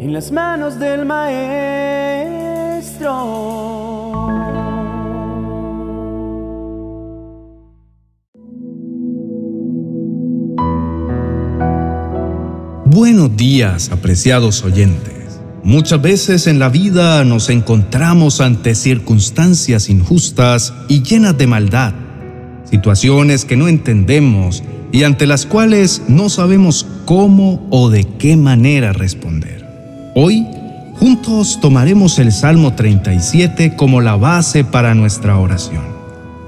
en las manos del Maestro. Buenos días, apreciados oyentes. Muchas veces en la vida nos encontramos ante circunstancias injustas y llenas de maldad, situaciones que no entendemos y ante las cuales no sabemos cómo o de qué manera responder. Hoy, juntos tomaremos el Salmo 37 como la base para nuestra oración.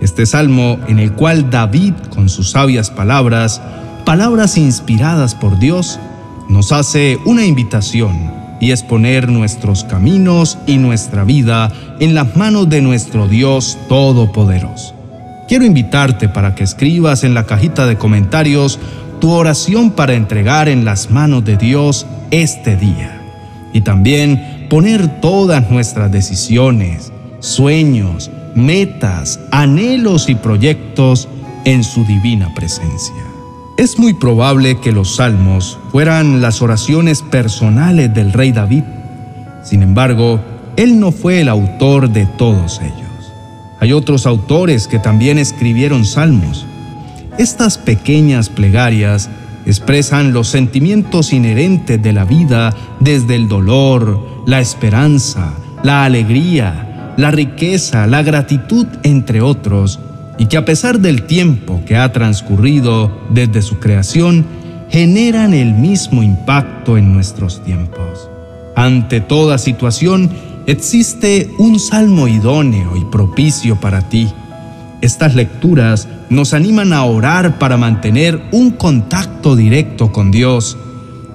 Este salmo en el cual David, con sus sabias palabras, palabras inspiradas por Dios, nos hace una invitación y es poner nuestros caminos y nuestra vida en las manos de nuestro Dios Todopoderoso. Quiero invitarte para que escribas en la cajita de comentarios tu oración para entregar en las manos de Dios este día. Y también poner todas nuestras decisiones, sueños, metas, anhelos y proyectos en su divina presencia. Es muy probable que los salmos fueran las oraciones personales del rey David. Sin embargo, él no fue el autor de todos ellos. Hay otros autores que también escribieron salmos. Estas pequeñas plegarias expresan los sentimientos inherentes de la vida desde el dolor, la esperanza, la alegría, la riqueza, la gratitud, entre otros, y que a pesar del tiempo que ha transcurrido desde su creación, generan el mismo impacto en nuestros tiempos. Ante toda situación, existe un salmo idóneo y propicio para ti. Estas lecturas nos animan a orar para mantener un contacto directo con Dios.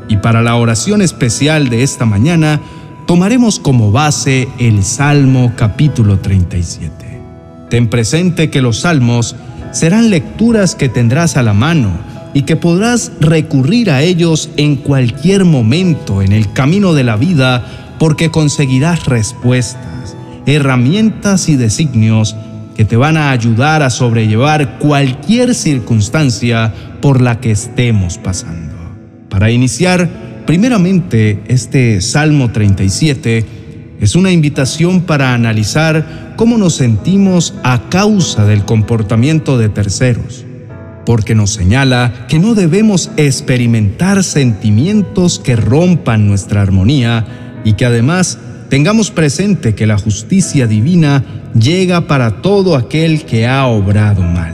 Y para la oración especial de esta mañana, tomaremos como base el Salmo capítulo 37. Ten presente que los salmos serán lecturas que tendrás a la mano y que podrás recurrir a ellos en cualquier momento en el camino de la vida porque conseguirás respuestas, herramientas y designios que te van a ayudar a sobrellevar cualquier circunstancia por la que estemos pasando. Para iniciar, primeramente, este Salmo 37 es una invitación para analizar cómo nos sentimos a causa del comportamiento de terceros, porque nos señala que no debemos experimentar sentimientos que rompan nuestra armonía y que además tengamos presente que la justicia divina llega para todo aquel que ha obrado mal.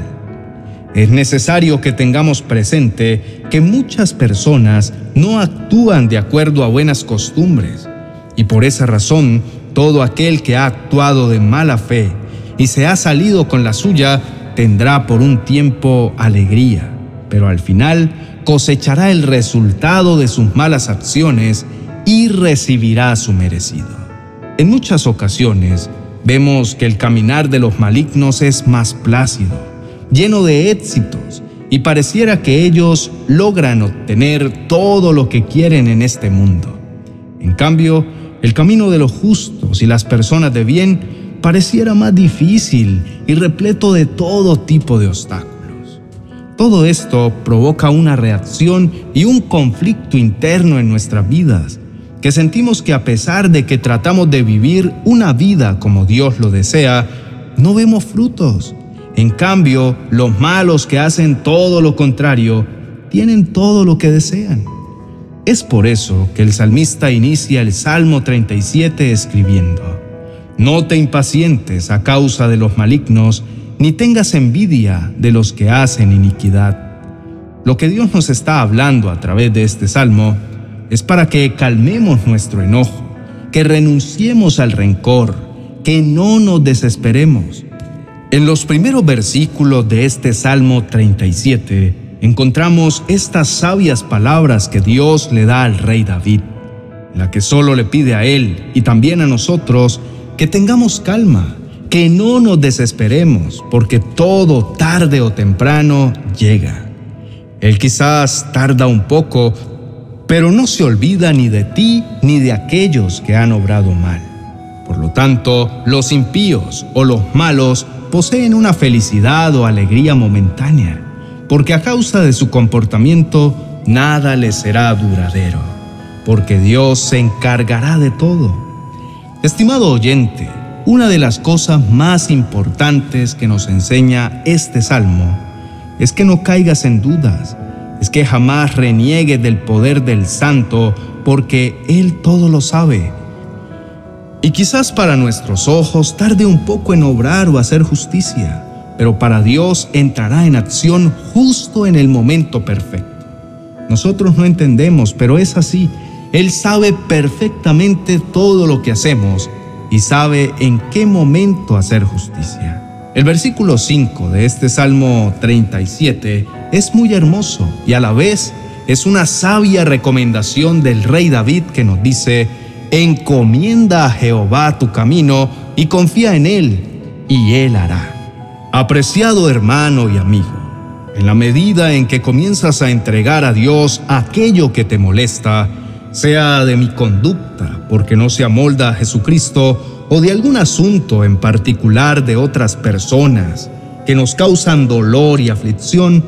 Es necesario que tengamos presente que muchas personas no actúan de acuerdo a buenas costumbres y por esa razón todo aquel que ha actuado de mala fe y se ha salido con la suya tendrá por un tiempo alegría, pero al final cosechará el resultado de sus malas acciones y recibirá su merecido. En muchas ocasiones vemos que el caminar de los malignos es más plácido, lleno de éxitos, y pareciera que ellos logran obtener todo lo que quieren en este mundo. En cambio, el camino de los justos y las personas de bien pareciera más difícil y repleto de todo tipo de obstáculos. Todo esto provoca una reacción y un conflicto interno en nuestras vidas que sentimos que a pesar de que tratamos de vivir una vida como Dios lo desea, no vemos frutos. En cambio, los malos que hacen todo lo contrario, tienen todo lo que desean. Es por eso que el salmista inicia el Salmo 37 escribiendo, No te impacientes a causa de los malignos, ni tengas envidia de los que hacen iniquidad. Lo que Dios nos está hablando a través de este salmo es para que calmemos nuestro enojo, que renunciemos al rencor, que no nos desesperemos. En los primeros versículos de este Salmo 37 encontramos estas sabias palabras que Dios le da al rey David, la que solo le pide a él y también a nosotros que tengamos calma, que no nos desesperemos, porque todo tarde o temprano llega. Él quizás tarda un poco, pero no se olvida ni de ti ni de aquellos que han obrado mal. Por lo tanto, los impíos o los malos poseen una felicidad o alegría momentánea, porque a causa de su comportamiento nada les será duradero. porque Dios se encargará de todo. Estimado oyente, una de las cosas más importantes que nos enseña este salmo es que no caigas en dudas, es que jamás reniegues del poder del Santo, porque Él todo lo sabe. Y quizás para nuestros ojos tarde un poco en obrar o hacer justicia, pero para Dios entrará en acción justo en el momento perfecto. Nosotros no entendemos, pero es así. Él sabe perfectamente todo lo que hacemos y sabe en qué momento hacer justicia. El versículo 5 de este Salmo 37 es muy hermoso y a la vez es una sabia recomendación del rey David que nos dice, encomienda a Jehová tu camino y confía en él, y él hará. Apreciado hermano y amigo, en la medida en que comienzas a entregar a Dios aquello que te molesta, sea de mi conducta, porque no se amolda a Jesucristo, o de algún asunto en particular de otras personas que nos causan dolor y aflicción,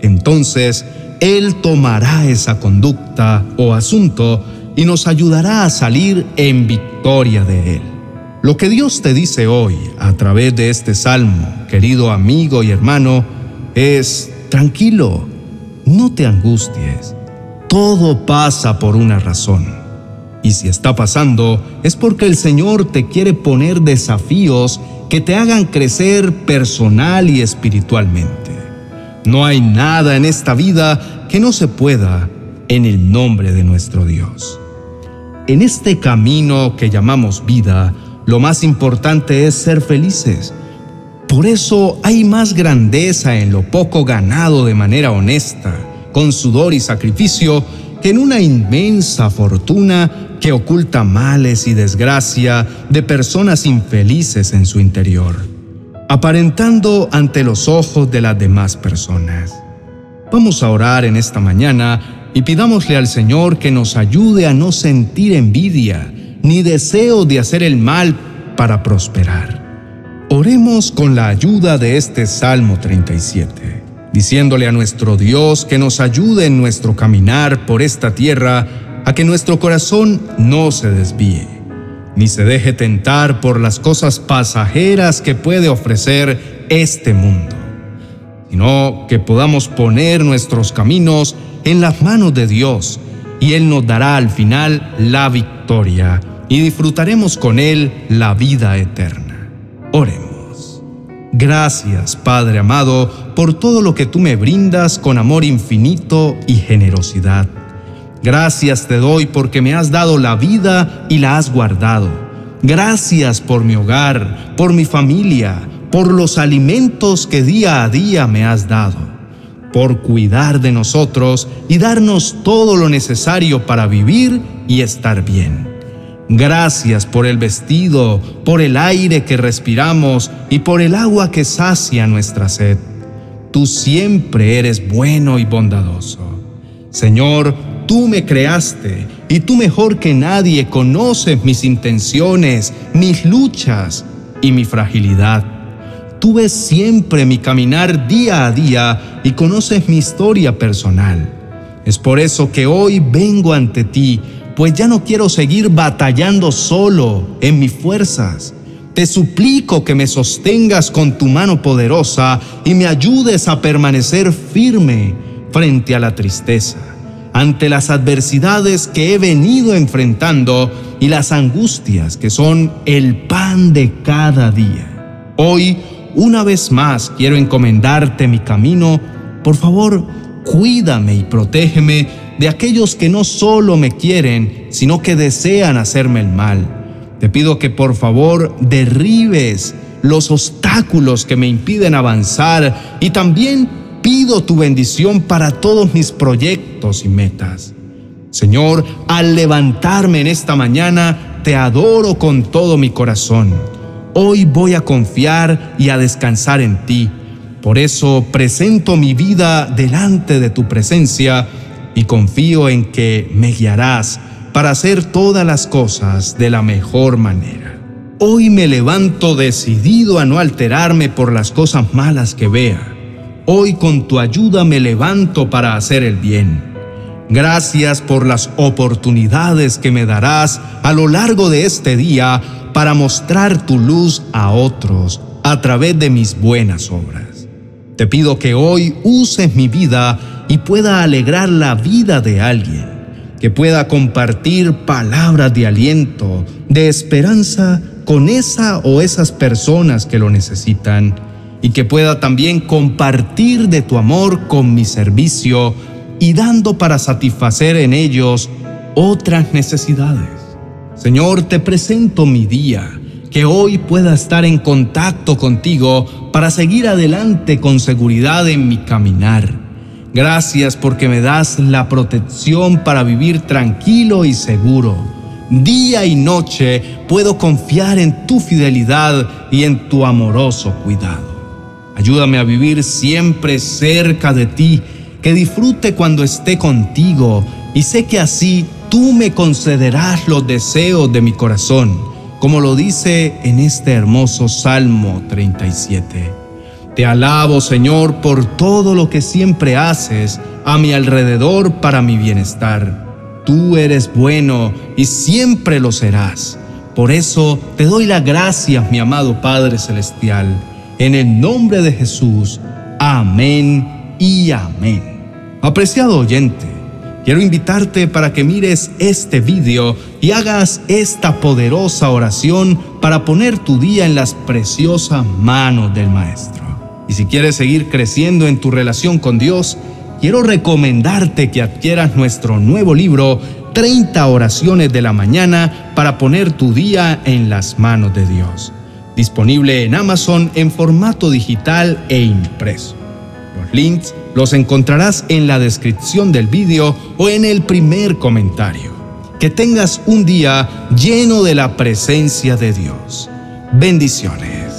entonces Él tomará esa conducta o asunto y nos ayudará a salir en victoria de Él. Lo que Dios te dice hoy a través de este salmo, querido amigo y hermano, es, tranquilo, no te angusties, todo pasa por una razón. Y si está pasando, es porque el Señor te quiere poner desafíos que te hagan crecer personal y espiritualmente. No hay nada en esta vida que no se pueda en el nombre de nuestro Dios. En este camino que llamamos vida, lo más importante es ser felices por eso hay más grandeza en lo poco ganado de manera honesta, con sudor y sacrificio, que en una inmensa fortuna que oculta males y desgracia de personas infelices en su interior, aparentando ante los ojos de las demás personas. Vamos a orar en esta mañana y pidámosle al Señor que nos ayude a no sentir envidia ni deseo de hacer el mal para prosperar Oremos con la ayuda de este Salmo 37, diciéndole a nuestro Dios que nos ayude en nuestro caminar por esta tierra a que nuestro corazón no se desvíe, ni se deje tentar por las cosas pasajeras que puede ofrecer este mundo, sino que podamos poner nuestros caminos en las manos de Dios y Él nos dará al final la victoria y disfrutaremos con Él la vida eterna. Oremos. Gracias, Padre amado, por todo lo que tú me brindas con amor infinito y generosidad. Gracias te doy porque me has dado la vida y la has guardado. Gracias por mi hogar, por mi familia, por los alimentos que día a día me has dado, por cuidar de nosotros y darnos todo lo necesario para vivir y estar bien. Gracias por el vestido, por el aire que respiramos y por el agua que sacia nuestra sed. Tú siempre eres bueno y bondadoso. Señor, tú me creaste y tú mejor que nadie conoces mis intenciones, mis luchas y mi fragilidad. Tú ves siempre mi caminar día a día y conoces mi historia personal. Es por eso que hoy vengo ante ti pues ya no quiero seguir batallando solo en mis fuerzas. Te suplico que me sostengas con tu mano poderosa y me ayudes a permanecer firme frente a la tristeza, ante las adversidades que he venido enfrentando y las angustias que son el pan de cada día. Hoy, una vez más, quiero encomendarte mi camino. Por favor, cuídame y protégeme de aquellos que no solo me quieren, sino que desean hacerme el mal. Te pido que por favor derribes los obstáculos que me impiden avanzar y también pido tu bendición para todos mis proyectos y metas. Señor, al levantarme en esta mañana, te adoro con todo mi corazón. Hoy voy a confiar y a descansar en ti. Por eso presento mi vida delante de tu presencia y confío en que me guiarás para hacer todas las cosas de la mejor manera. Hoy me levanto decidido a no alterarme por las cosas malas que vea. Hoy con tu ayuda me levanto para hacer el bien. Gracias por las oportunidades que me darás a lo largo de este día para mostrar tu luz a otros a través de mis buenas obras. Te pido que hoy uses mi vida y pueda alegrar la vida de alguien, que pueda compartir palabras de aliento, de esperanza con esa o esas personas que lo necesitan y que pueda también compartir de tu amor con mi servicio y dando para satisfacer en ellos otras necesidades. Señor, te presento mi día, que hoy pueda estar en contacto contigo para seguir adelante con seguridad en mi caminar. Gracias porque me das la protección para vivir tranquilo y seguro. Día y noche puedo confiar en tu fidelidad y en tu amoroso cuidado. Ayúdame a vivir siempre cerca de ti que disfrute cuando esté contigo y sé que así tú me concederás los deseos de mi corazón, como lo dice en este hermoso Salmo 37. Te alabo, Señor, por todo lo que siempre haces a mi alrededor para mi bienestar. Tú eres bueno y siempre lo serás. Por eso te doy las gracias, mi amado Padre Celestial. En el nombre de Jesús. Amén y amén. Apreciado oyente, quiero invitarte para que mires este video y hagas esta poderosa oración para poner tu día en las preciosas manos del Maestro. Y si quieres seguir creciendo en tu relación con Dios, quiero recomendarte que adquieras nuestro nuevo libro 30 oraciones de la mañana para poner tu día en las manos de Dios. Disponible en Amazon en formato digital e impreso. Los links los encontrarás en la descripción del vídeo o en el primer comentario. Que tengas un día lleno de la presencia de Dios. Bendiciones.